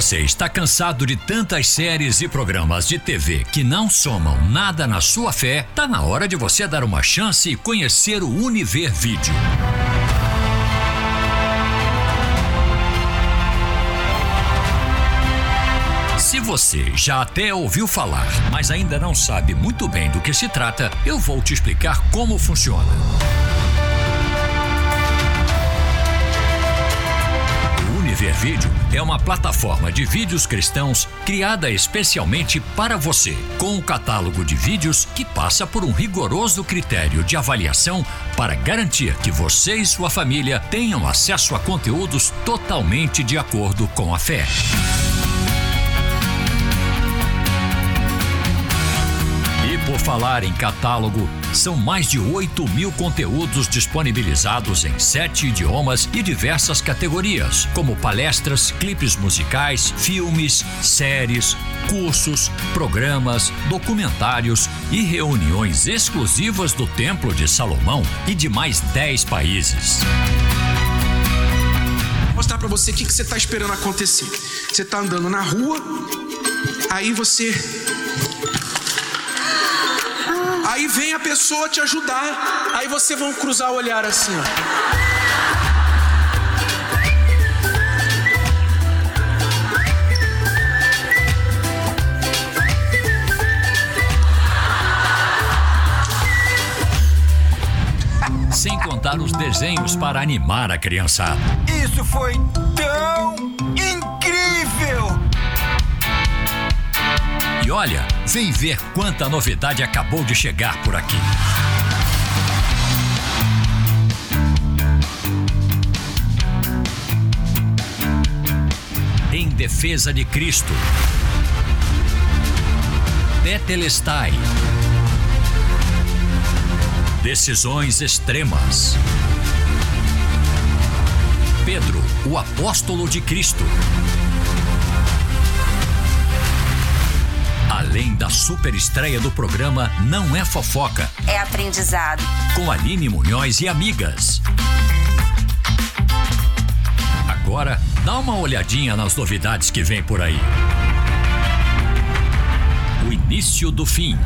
Você está cansado de tantas séries e programas de TV que não somam nada na sua fé, tá na hora de você dar uma chance e conhecer o Univer Vídeo. Se você já até ouviu falar, mas ainda não sabe muito bem do que se trata, eu vou te explicar como funciona. Ver Vídeo é uma plataforma de vídeos cristãos criada especialmente para você, com um catálogo de vídeos que passa por um rigoroso critério de avaliação para garantir que você e sua família tenham acesso a conteúdos totalmente de acordo com a fé. Falar em catálogo, são mais de 8 mil conteúdos disponibilizados em sete idiomas e diversas categorias, como palestras, clipes musicais, filmes, séries, cursos, programas, documentários e reuniões exclusivas do Templo de Salomão e de mais 10 países mostrar para você o que, que você está esperando acontecer. Você está andando na rua, aí você Aí vem a pessoa te ajudar. Aí você vão cruzar o olhar assim, ó. Sem contar os desenhos para animar a criançada. Isso foi tão E olha, vem ver quanta novidade acabou de chegar por aqui. Em defesa de Cristo. Tetelestai. Decisões extremas. Pedro, o apóstolo de Cristo. Além da super estreia do programa Não é Fofoca. É aprendizado. Com Aline Munhoz e amigas. Agora, dá uma olhadinha nas novidades que vem por aí. O início do fim.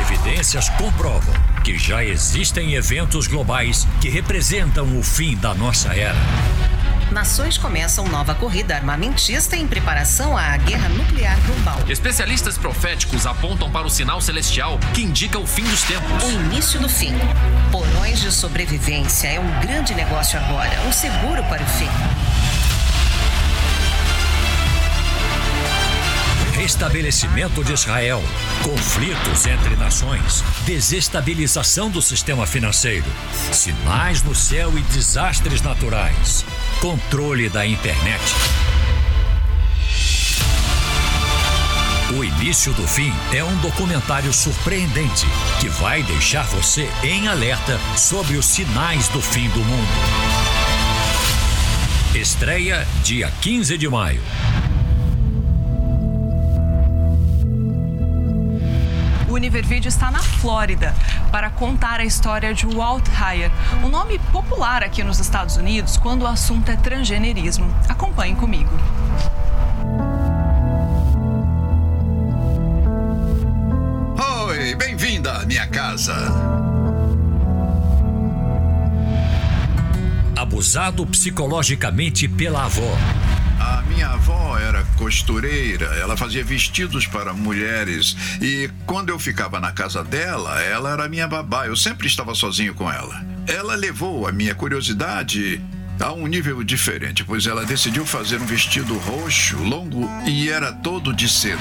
Evidências comprovam que já existem eventos globais que representam o fim da nossa era nações começam nova corrida armamentista em preparação à guerra nuclear global. Especialistas proféticos apontam para o sinal celestial que indica o fim dos tempos. O início do fim. Porões de sobrevivência é um grande negócio agora, um seguro para o fim. Restabelecimento de Israel, conflitos entre nações, desestabilização do sistema financeiro, sinais no céu e desastres naturais, controle da internet. O Início do Fim é um documentário surpreendente que vai deixar você em alerta sobre os sinais do fim do mundo. Estreia dia 15 de maio. Univervídeo está na Flórida para contar a história de Walt Heyer, um nome popular aqui nos Estados Unidos quando o assunto é transgenerismo. Acompanhe comigo. Oi, bem-vinda à minha casa. Abusado psicologicamente pela avó minha avó era costureira, ela fazia vestidos para mulheres e quando eu ficava na casa dela, ela era minha babá, eu sempre estava sozinho com ela. Ela levou a minha curiosidade a um nível diferente, pois ela decidiu fazer um vestido roxo, longo e era todo de seda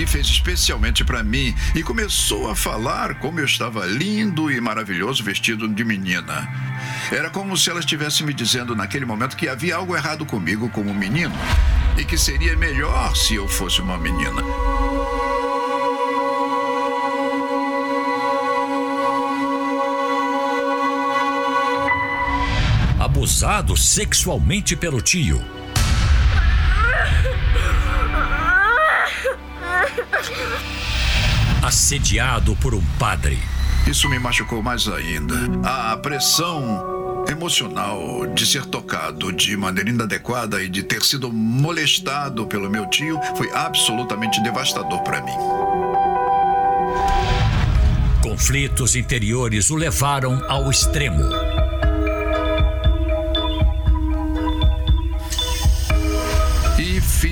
e fez especialmente para mim e começou a falar como eu estava lindo e maravilhoso vestido de menina. Era como se ela estivesse me dizendo naquele momento que havia algo errado comigo como menino e que seria melhor se eu fosse uma menina. Abusado sexualmente pelo tio Assediado por um padre. Isso me machucou mais ainda. A pressão emocional de ser tocado de maneira inadequada e de ter sido molestado pelo meu tio foi absolutamente devastador para mim. Conflitos interiores o levaram ao extremo.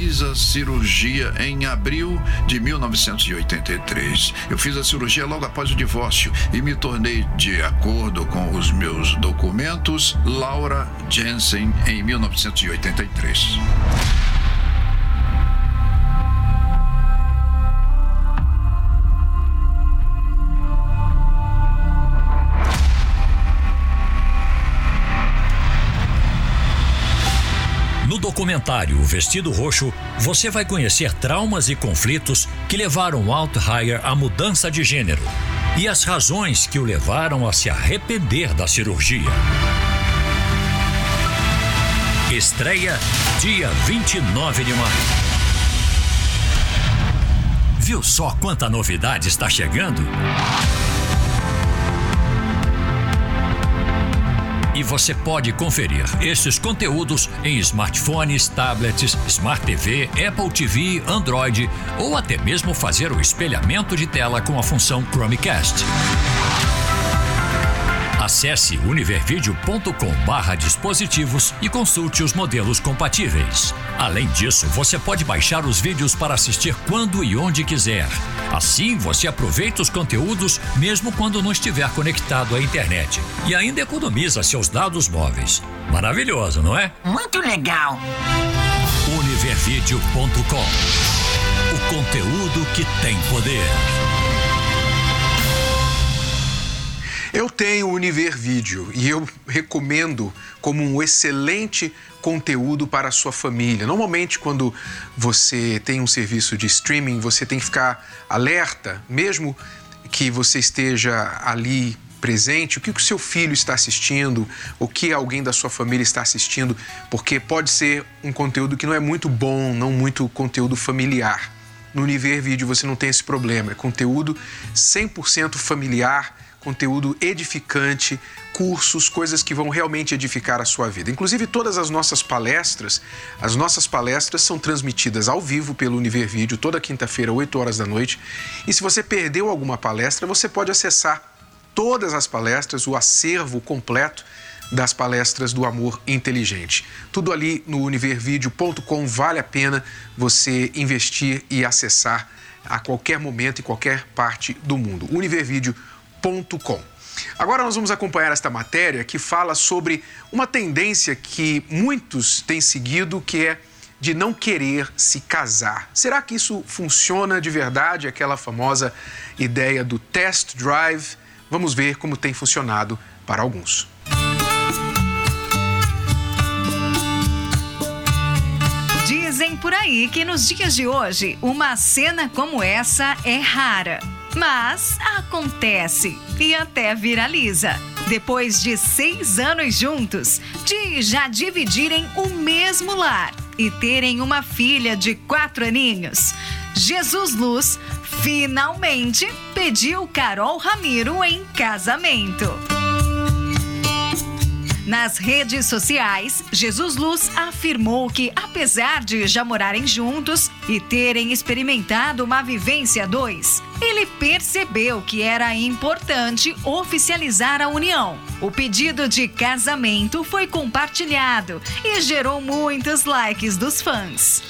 Fiz a cirurgia em abril de 1983. Eu fiz a cirurgia logo após o divórcio e me tornei, de acordo com os meus documentos, Laura Jensen em 1983. Documentário Vestido Roxo, você vai conhecer traumas e conflitos que levaram Altheier à mudança de gênero e as razões que o levaram a se arrepender da cirurgia. Estreia dia 29 de maio. Viu só quanta novidade está chegando? E você pode conferir esses conteúdos em smartphones, tablets, Smart TV, Apple TV, Android ou até mesmo fazer o espelhamento de tela com a função Chromecast. Acesse univervideo.com/dispositivos e consulte os modelos compatíveis. Além disso, você pode baixar os vídeos para assistir quando e onde quiser. Assim, você aproveita os conteúdos mesmo quando não estiver conectado à internet e ainda economiza seus dados móveis. Maravilhoso, não é? Muito legal. Univervideo.com O conteúdo que tem poder. Eu tenho o Univer Vídeo e eu recomendo como um excelente conteúdo para a sua família. Normalmente, quando você tem um serviço de streaming, você tem que ficar alerta, mesmo que você esteja ali presente, o que o seu filho está assistindo, o que alguém da sua família está assistindo, porque pode ser um conteúdo que não é muito bom, não muito conteúdo familiar. No Univer Vídeo você não tem esse problema, é conteúdo 100% familiar conteúdo edificante, cursos, coisas que vão realmente edificar a sua vida. Inclusive, todas as nossas palestras, as nossas palestras são transmitidas ao vivo pelo Univer Vídeo toda quinta-feira, 8 horas da noite. E se você perdeu alguma palestra, você pode acessar todas as palestras, o acervo completo das palestras do amor inteligente. Tudo ali no univervideo.com vale a pena você investir e acessar a qualquer momento em qualquer parte do mundo. Univervideo.com Agora nós vamos acompanhar esta matéria que fala sobre uma tendência que muitos têm seguido, que é de não querer se casar. Será que isso funciona de verdade? Aquela famosa ideia do test drive? Vamos ver como tem funcionado para alguns. Dizem por aí que nos dias de hoje, uma cena como essa é rara. Mas acontece e até viraliza. Depois de seis anos juntos, de já dividirem o mesmo lar e terem uma filha de quatro aninhos, Jesus Luz finalmente pediu Carol Ramiro em casamento. Nas redes sociais, Jesus Luz afirmou que, apesar de já morarem juntos e terem experimentado uma vivência dois, ele percebeu que era importante oficializar a união. O pedido de casamento foi compartilhado e gerou muitos likes dos fãs.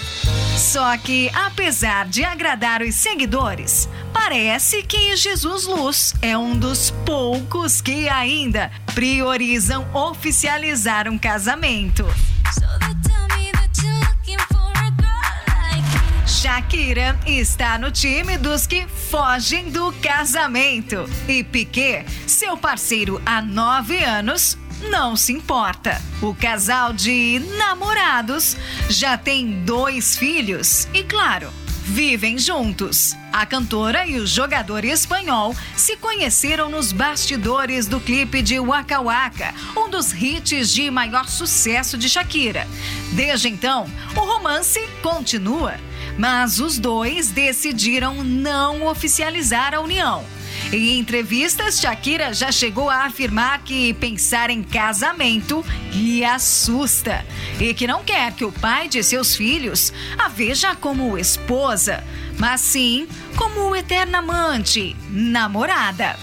Só que, apesar de agradar os seguidores, parece que Jesus Luz é um dos poucos que ainda priorizam oficializar um casamento. Shakira está no time dos que fogem do casamento. E Piquet, seu parceiro há nove anos, não se importa. O casal de namorados já tem dois filhos e, claro, vivem juntos. A cantora e o jogador espanhol se conheceram nos bastidores do clipe de Waka Waka, um dos hits de maior sucesso de Shakira. Desde então, o romance continua, mas os dois decidiram não oficializar a união. Em entrevistas, Shakira já chegou a afirmar que pensar em casamento lhe assusta e que não quer que o pai de seus filhos a veja como esposa, mas sim como eterna amante, namorada.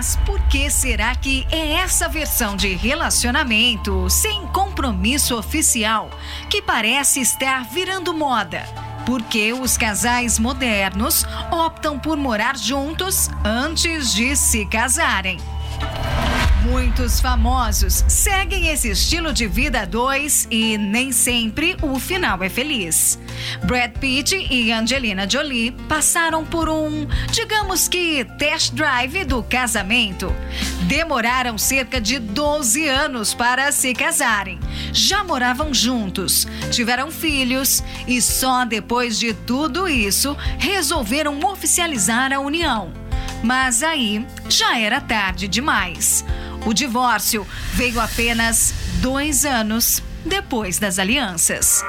Mas por que será que é essa versão de relacionamento sem compromisso oficial que parece estar virando moda? Porque os casais modernos optam por morar juntos antes de se casarem. Muitos famosos seguem esse estilo de vida dois e nem sempre o final é feliz. Brad Pitt e Angelina Jolie passaram por um, digamos que, test drive do casamento. Demoraram cerca de 12 anos para se casarem. Já moravam juntos, tiveram filhos e só depois de tudo isso resolveram oficializar a união. Mas aí já era tarde demais. O divórcio veio apenas dois anos depois das alianças.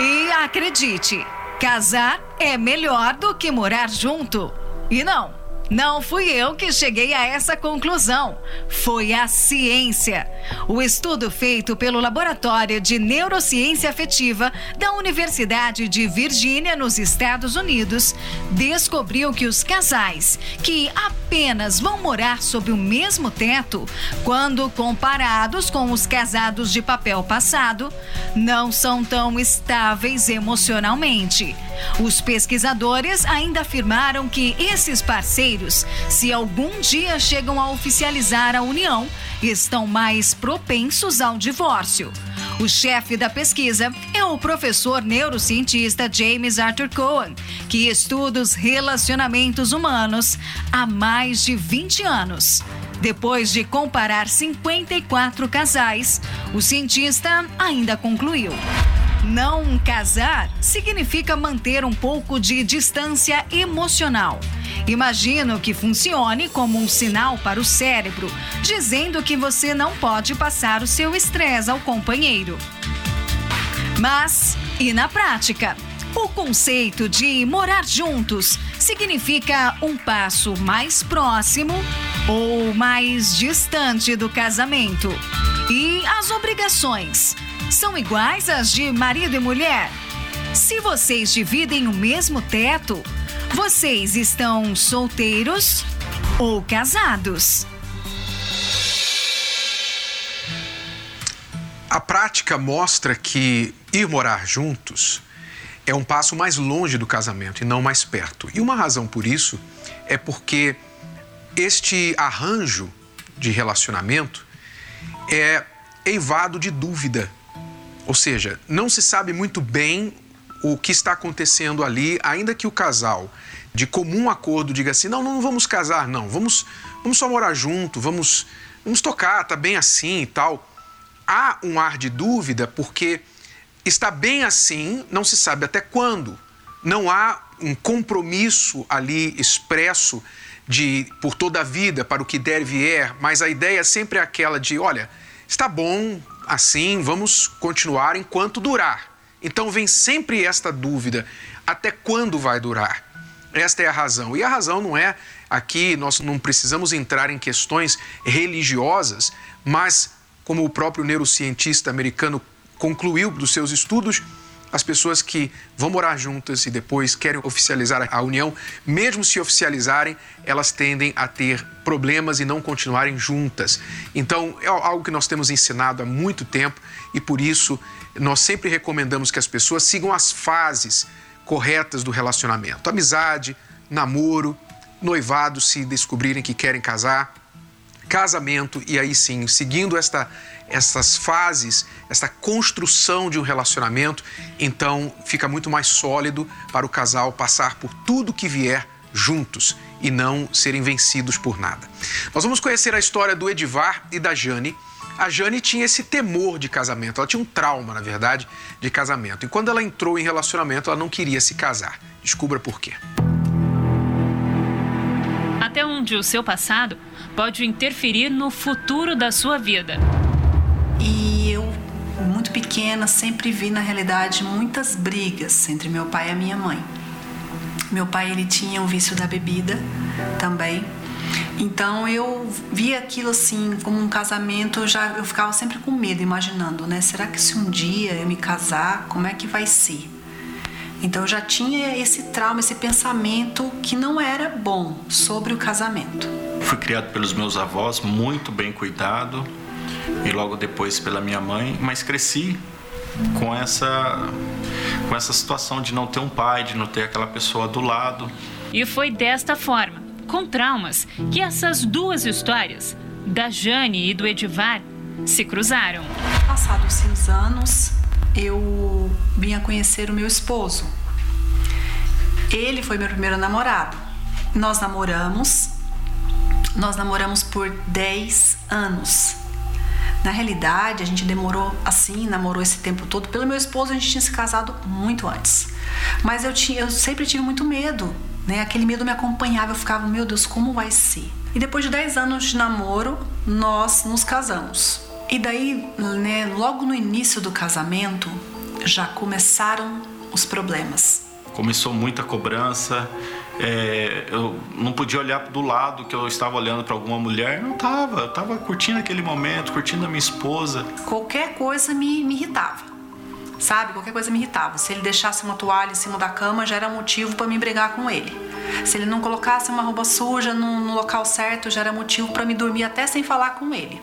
E acredite, casar é melhor do que morar junto. E não, não fui eu que cheguei a essa conclusão. Foi a ciência. O estudo feito pelo Laboratório de Neurociência Afetiva da Universidade de Virgínia, nos Estados Unidos, descobriu que os casais que apenas vão morar sob o mesmo teto, quando comparados com os casados de papel passado, não são tão estáveis emocionalmente. Os pesquisadores ainda afirmaram que esses parceiros, se algum dia chegam a oficializar a união, estão mais propensos ao divórcio. O chefe da pesquisa é o professor neurocientista James Arthur Cohen, que estuda os relacionamentos humanos há mais de 20 anos. Depois de comparar 54 casais, o cientista ainda concluiu. Não casar significa manter um pouco de distância emocional. Imagino que funcione como um sinal para o cérebro, dizendo que você não pode passar o seu estresse ao companheiro. Mas, e na prática? O conceito de morar juntos significa um passo mais próximo ou mais distante do casamento. E as obrigações? São iguais às de marido e mulher? Se vocês dividem o mesmo teto, vocês estão solteiros ou casados? A prática mostra que ir morar juntos é um passo mais longe do casamento e não mais perto. E uma razão por isso é porque este arranjo de relacionamento é eivado de dúvida ou seja, não se sabe muito bem o que está acontecendo ali, ainda que o casal, de comum acordo, diga assim: não, não vamos casar, não, vamos, vamos só morar junto, vamos, vamos tocar, tá bem assim e tal. Há um ar de dúvida porque está bem assim, não se sabe até quando. Não há um compromisso ali expresso de por toda a vida para o que der vier, mas a ideia sempre é aquela de, olha, está bom, assim, vamos continuar enquanto durar. Então vem sempre esta dúvida: até quando vai durar? Esta é a razão. E a razão não é aqui, nós não precisamos entrar em questões religiosas, mas, como o próprio neurocientista americano concluiu dos seus estudos, as pessoas que vão morar juntas e depois querem oficializar a união, mesmo se oficializarem, elas tendem a ter problemas e não continuarem juntas. Então, é algo que nós temos ensinado há muito tempo e por isso nós sempre recomendamos que as pessoas sigam as fases corretas do relacionamento: amizade, namoro, noivado, se descobrirem que querem casar, casamento e aí sim, seguindo esta essas fases, essa construção de um relacionamento, então fica muito mais sólido para o casal passar por tudo que vier juntos e não serem vencidos por nada. Nós vamos conhecer a história do Edivar e da Jane. A Jane tinha esse temor de casamento, ela tinha um trauma, na verdade, de casamento. E quando ela entrou em relacionamento, ela não queria se casar. Descubra por quê. Até onde o seu passado pode interferir no futuro da sua vida. E eu, muito pequena, sempre vi na realidade muitas brigas entre meu pai e a minha mãe. Meu pai ele tinha o vício da bebida também. Então eu via aquilo assim como um casamento, já eu ficava sempre com medo, imaginando, né? Será que se um dia eu me casar, como é que vai ser? Então eu já tinha esse trauma, esse pensamento que não era bom sobre o casamento. Fui criado pelos meus avós, muito bem cuidado, e logo depois pela minha mãe, mas cresci com essa com essa situação de não ter um pai, de não ter aquela pessoa do lado. E foi desta forma, com traumas, que essas duas histórias, da Jane e do Edivar, se cruzaram. Passados os anos, eu vim a conhecer o meu esposo. Ele foi meu primeiro namorado. Nós namoramos, nós namoramos por 10 anos. Na realidade, a gente demorou assim, namorou esse tempo todo. Pelo meu esposo, a gente tinha se casado muito antes. Mas eu, tinha, eu sempre tive muito medo, né? Aquele medo me acompanhava, eu ficava, meu Deus, como vai ser? E depois de 10 anos de namoro, nós nos casamos. E daí, né, logo no início do casamento, já começaram os problemas. Começou muita cobrança, é, eu não podia olhar do lado que eu estava olhando para alguma mulher, não estava. Eu estava curtindo aquele momento, curtindo a minha esposa. Qualquer coisa me, me irritava, sabe? Qualquer coisa me irritava. Se ele deixasse uma toalha em cima da cama, já era motivo para me brigar com ele. Se ele não colocasse uma roupa suja no, no local certo, já era motivo para me dormir até sem falar com ele.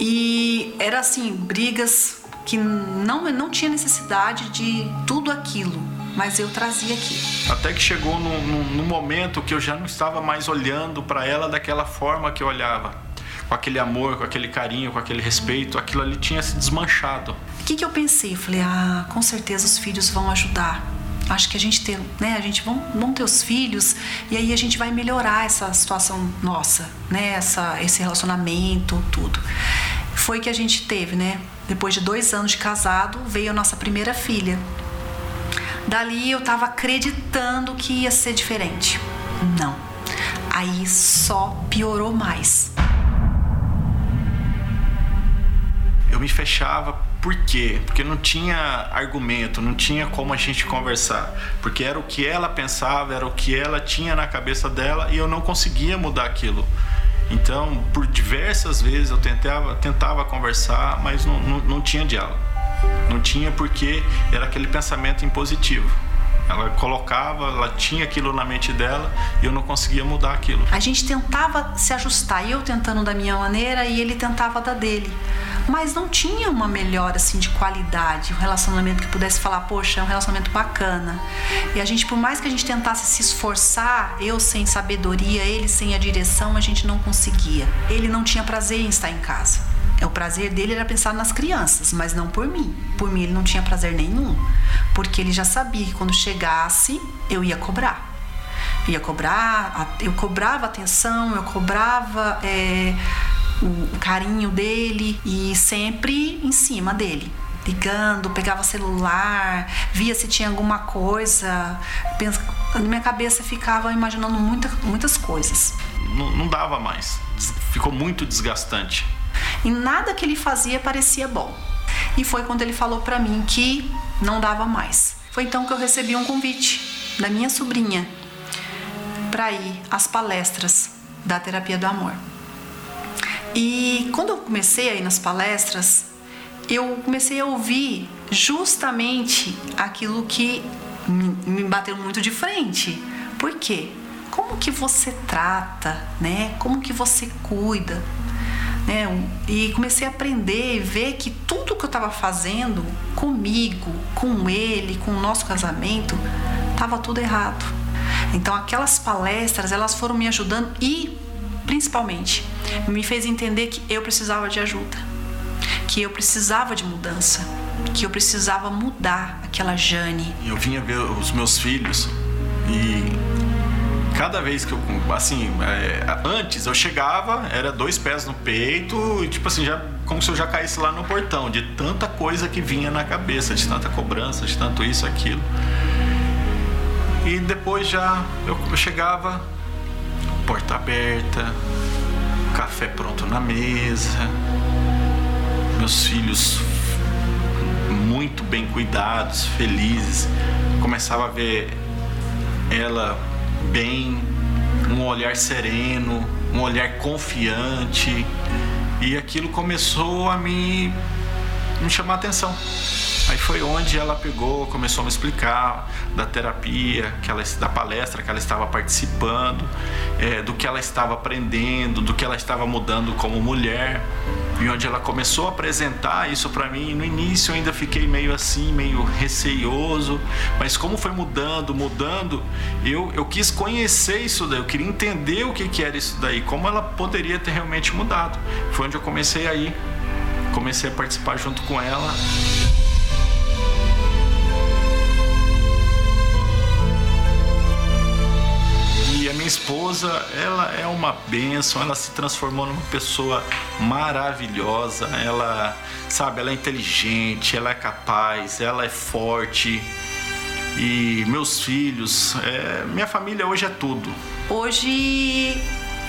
E era assim, brigas que não, não tinha necessidade de tudo aquilo mas eu trazia aqui. Até que chegou no momento que eu já não estava mais olhando para ela daquela forma que eu olhava. Com aquele amor, com aquele carinho, com aquele respeito, aquilo ali tinha se desmanchado. O que, que eu pensei? Falei, ah, com certeza os filhos vão ajudar. Acho que a gente tem, né? A gente vão, vão ter os filhos e aí a gente vai melhorar essa situação nossa, né? Essa, esse relacionamento, tudo. Foi que a gente teve, né? Depois de dois anos de casado, veio a nossa primeira filha. Dali eu tava acreditando que ia ser diferente. Não. Aí só piorou mais. Eu me fechava por quê? Porque não tinha argumento, não tinha como a gente conversar. Porque era o que ela pensava, era o que ela tinha na cabeça dela e eu não conseguia mudar aquilo. Então, por diversas vezes eu tentava, tentava conversar, mas não, não, não tinha diálogo. Não tinha porque era aquele pensamento impositivo. Ela colocava, ela tinha aquilo na mente dela e eu não conseguia mudar aquilo. A gente tentava se ajustar, eu tentando da minha maneira e ele tentava da dele. Mas não tinha uma melhora assim de qualidade, um relacionamento que pudesse falar, poxa, é um relacionamento bacana. E a gente, por mais que a gente tentasse se esforçar, eu sem sabedoria, ele sem a direção, a gente não conseguia. Ele não tinha prazer em estar em casa. É, o prazer dele era pensar nas crianças, mas não por mim. Por mim ele não tinha prazer nenhum, porque ele já sabia que quando chegasse eu ia cobrar. ia cobrar, eu cobrava atenção, eu cobrava é, o carinho dele e sempre em cima dele ligando, pegava celular, via se tinha alguma coisa. Na minha cabeça ficava imaginando muita, muitas coisas. Não, não dava mais. Ficou muito desgastante e nada que ele fazia parecia bom. E foi quando ele falou para mim que não dava mais. Foi então que eu recebi um convite da minha sobrinha para ir às palestras da terapia do amor. E quando eu comecei a ir nas palestras, eu comecei a ouvir justamente aquilo que me bateu muito de frente. Por quê? Como que você trata, né? Como que você cuida né? E comecei a aprender e ver que tudo que eu estava fazendo comigo, com ele, com o nosso casamento, estava tudo errado. Então aquelas palestras, elas foram me ajudando e principalmente me fez entender que eu precisava de ajuda, que eu precisava de mudança, que eu precisava mudar aquela Jane. Eu vinha ver os meus filhos e cada vez que eu, assim, é, antes eu chegava, era dois pés no peito, e tipo assim, já como se eu já caísse lá no portão, de tanta coisa que vinha na cabeça, de tanta cobrança, de tanto isso, aquilo. E depois já eu, eu chegava, porta aberta, café pronto na mesa, meus filhos muito bem cuidados, felizes. Começava a ver ela bem, um olhar sereno, um olhar confiante. E aquilo começou a me, me chamar a atenção. Aí foi onde ela pegou, começou a me explicar da terapia, que ela, da palestra que ela estava participando, é, do que ela estava aprendendo, do que ela estava mudando como mulher. E onde ela começou a apresentar isso para mim, no início eu ainda fiquei meio assim, meio receioso, mas como foi mudando, mudando, eu, eu quis conhecer isso daí, eu queria entender o que, que era isso daí, como ela poderia ter realmente mudado. Foi onde eu comecei aí, comecei a participar junto com ela. Esposa, ela é uma bênção, ela se transformou numa pessoa maravilhosa, ela, sabe, ela é inteligente, ela é capaz, ela é forte. E meus filhos, é, minha família hoje é tudo. Hoje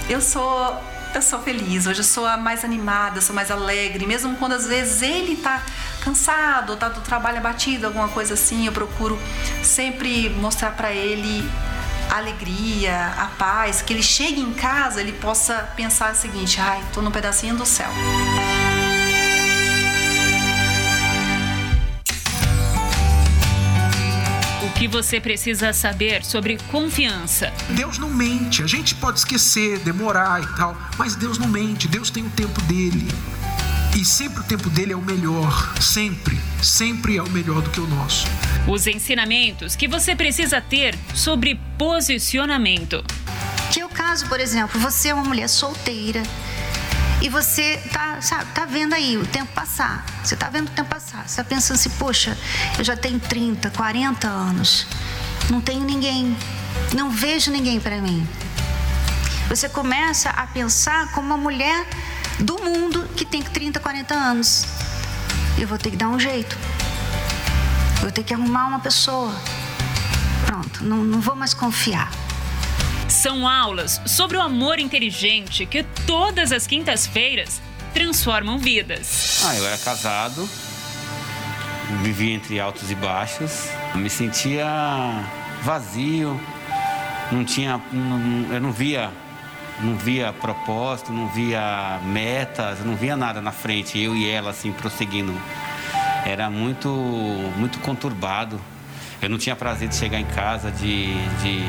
eu sou eu sou feliz, hoje eu sou a mais animada, sou mais alegre, mesmo quando às vezes ele tá cansado, tá do trabalho abatido, alguma coisa assim, eu procuro sempre mostrar para ele a alegria, a paz, que ele chegue em casa, ele possa pensar o seguinte: ai, tô num pedacinho do céu. O que você precisa saber sobre confiança? Deus não mente. A gente pode esquecer, demorar e tal, mas Deus não mente. Deus tem o tempo dele. E sempre o tempo dele é o melhor, sempre, sempre é o melhor do que o nosso. Os ensinamentos que você precisa ter sobre posicionamento. Que é o caso, por exemplo, você é uma mulher solteira e você tá, sabe, tá vendo aí o tempo passar. Você tá vendo o tempo passar. Você tá pensando assim, poxa, eu já tenho 30, 40 anos. Não tenho ninguém. Não vejo ninguém para mim. Você começa a pensar como uma mulher do mundo que tem 30, 40 anos. Eu vou ter que dar um jeito. Eu vou ter que arrumar uma pessoa. Pronto, não, não vou mais confiar. São aulas sobre o amor inteligente que todas as quintas-feiras transformam vidas. Ah, eu era casado, vivia entre altos e baixos, me sentia vazio, não tinha, não, eu não via não via propósito, não via metas, não via nada na frente, eu e ela assim prosseguindo. Era muito, muito conturbado. Eu não tinha prazer de chegar em casa, de, de,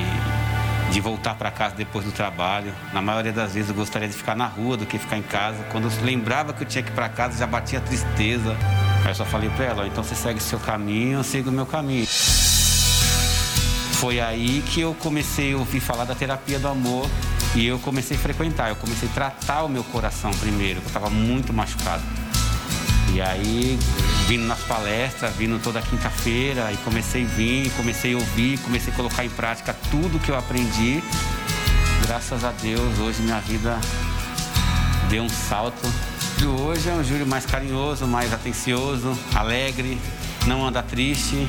de voltar para casa depois do trabalho. Na maioria das vezes eu gostaria de ficar na rua do que ficar em casa. Quando eu lembrava que eu tinha que ir para casa, já batia tristeza. Aí eu só falei para ela: então você segue o seu caminho, eu sigo o meu caminho. Foi aí que eu comecei a ouvir falar da terapia do amor e eu comecei a frequentar, eu comecei a tratar o meu coração primeiro, que eu estava muito machucado. E aí, vindo nas palestras, vindo toda quinta-feira, e comecei a vir, comecei a ouvir, comecei a colocar em prática tudo que eu aprendi. Graças a Deus, hoje minha vida deu um salto. E hoje é um Júlio mais carinhoso, mais atencioso, alegre, não anda triste,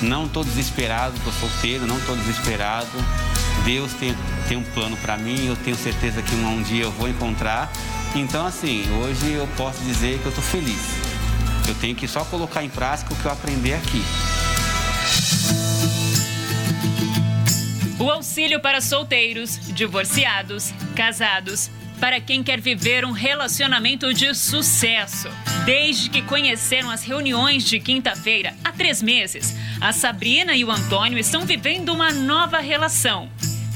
não estou desesperado, estou solteiro, não estou desesperado. Deus tem, tem um plano para mim, eu tenho certeza que um, um dia eu vou encontrar. Então, assim, hoje eu posso dizer que eu estou feliz. Eu tenho que só colocar em prática o que eu aprendi aqui. O auxílio para solteiros, divorciados, casados, para quem quer viver um relacionamento de sucesso. Desde que conheceram as reuniões de quinta-feira, há três meses, a Sabrina e o Antônio estão vivendo uma nova relação,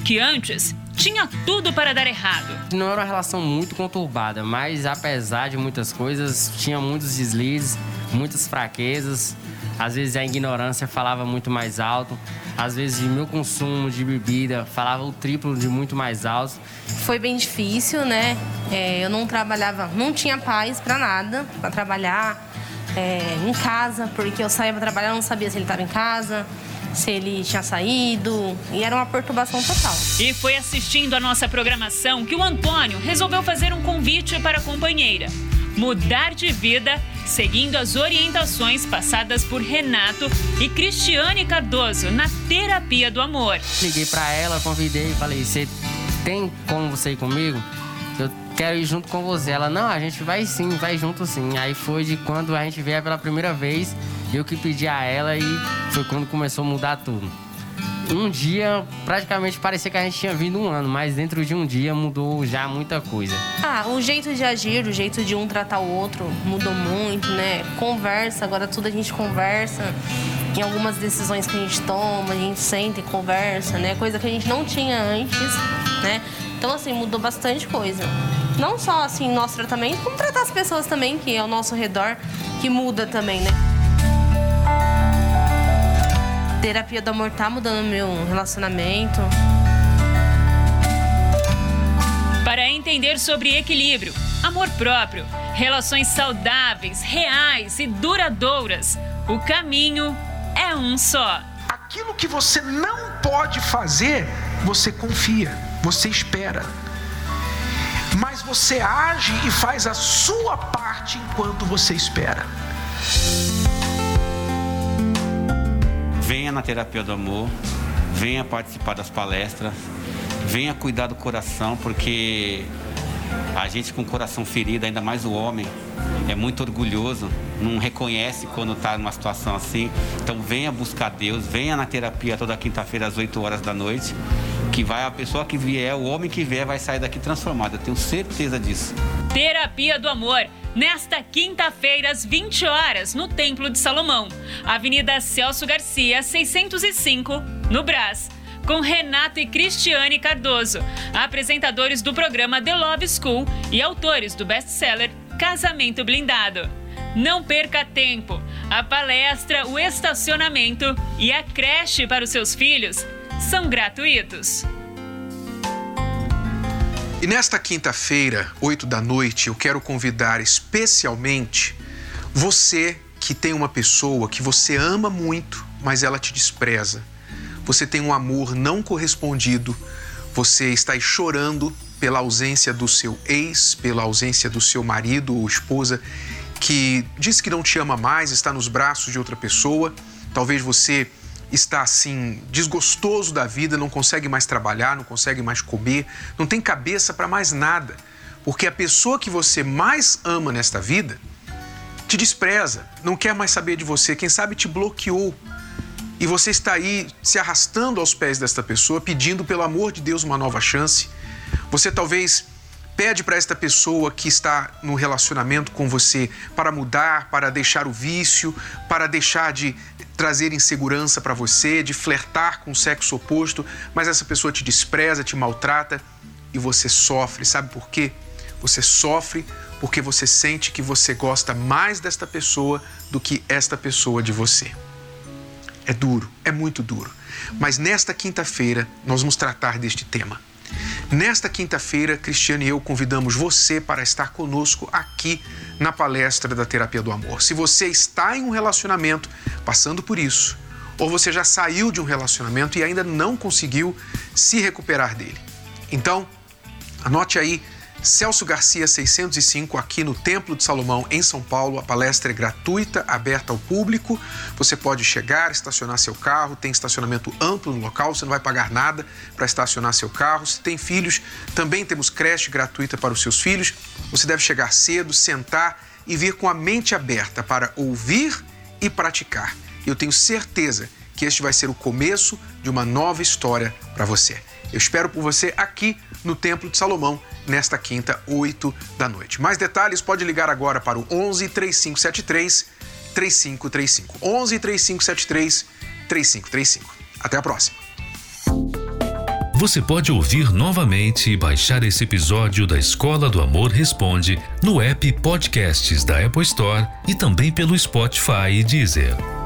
que antes tinha tudo para dar errado. Não era uma relação muito conturbada, mas apesar de muitas coisas, tinha muitos deslizes, muitas fraquezas. Às vezes a ignorância falava muito mais alto, às vezes o meu consumo de bebida falava o triplo de muito mais alto. Foi bem difícil, né? É, eu não trabalhava, não tinha paz para nada, para trabalhar é, em casa, porque eu saía para trabalhar, não sabia se ele estava em casa. Se ele tinha saído. E era uma perturbação total. E foi assistindo a nossa programação que o Antônio resolveu fazer um convite para a companheira. Mudar de vida seguindo as orientações passadas por Renato e Cristiane Cardoso na terapia do amor. Liguei para ela, convidei e falei: "Você tem como você ir comigo? Eu quero ir junto com você". Ela: "Não, a gente vai sim, vai junto sim". Aí foi de quando a gente veio pela primeira vez, eu que pedi a ela e foi quando começou a mudar tudo um dia praticamente parecia que a gente tinha vindo um ano, mas dentro de um dia mudou já muita coisa. Ah, o jeito de agir, o jeito de um tratar o outro mudou muito, né? Conversa, agora tudo a gente conversa. Em algumas decisões que a gente toma, a gente senta e conversa, né? Coisa que a gente não tinha antes, né? Então, assim, mudou bastante coisa. Não só, assim, nosso tratamento, como tratar as pessoas também, que é ao nosso redor, que muda também, né? terapia do amor tá mudando meu relacionamento. Para entender sobre equilíbrio, amor próprio, relações saudáveis, reais e duradouras, o caminho é um só. Aquilo que você não pode fazer, você confia, você espera. Mas você age e faz a sua parte enquanto você espera. Venha na terapia do amor, venha participar das palestras, venha cuidar do coração, porque a gente com o coração ferido, ainda mais o homem, é muito orgulhoso, não reconhece quando está numa situação assim. Então venha buscar Deus, venha na terapia toda quinta-feira às 8 horas da noite, que vai a pessoa que vier, o homem que vier vai sair daqui transformado. Eu tenho certeza disso. Terapia do Amor nesta quinta-feira, às 20 horas, no Templo de Salomão, Avenida Celso Garcia, 605, no Brás. Com Renato e Cristiane Cardoso, apresentadores do programa The Love School e autores do best-seller Casamento Blindado. Não perca tempo! A palestra, o estacionamento e a creche para os seus filhos são gratuitos. E nesta quinta-feira, 8 da noite, eu quero convidar especialmente você que tem uma pessoa que você ama muito, mas ela te despreza. Você tem um amor não correspondido, você está chorando pela ausência do seu ex, pela ausência do seu marido ou esposa que diz que não te ama mais, está nos braços de outra pessoa. Talvez você está assim desgostoso da vida, não consegue mais trabalhar, não consegue mais comer, não tem cabeça para mais nada, porque a pessoa que você mais ama nesta vida te despreza, não quer mais saber de você, quem sabe te bloqueou. E você está aí se arrastando aos pés desta pessoa, pedindo pelo amor de Deus uma nova chance. Você talvez pede para esta pessoa que está no relacionamento com você para mudar, para deixar o vício, para deixar de trazer insegurança para você, de flertar com o sexo oposto, mas essa pessoa te despreza, te maltrata e você sofre. Sabe por quê? Você sofre porque você sente que você gosta mais desta pessoa do que esta pessoa de você. É duro, é muito duro. Mas nesta quinta-feira nós vamos tratar deste tema. Nesta quinta-feira, Cristiane e eu convidamos você para estar conosco aqui na palestra da Terapia do Amor. Se você está em um relacionamento passando por isso, ou você já saiu de um relacionamento e ainda não conseguiu se recuperar dele. Então, anote aí Celso Garcia 605, aqui no Templo de Salomão, em São Paulo. A palestra é gratuita, aberta ao público. Você pode chegar, estacionar seu carro, tem estacionamento amplo no local, você não vai pagar nada para estacionar seu carro. Se tem filhos, também temos creche gratuita para os seus filhos. Você deve chegar cedo, sentar e vir com a mente aberta para ouvir e praticar. Eu tenho certeza que este vai ser o começo de uma nova história para você. Eu espero por você aqui no Templo de Salomão nesta quinta, 8 da noite. Mais detalhes pode ligar agora para o 11 3573 3535. 11 3573 3535. Até a próxima. Você pode ouvir novamente e baixar esse episódio da Escola do Amor Responde no app Podcasts da Apple Store e também pelo Spotify e Deezer.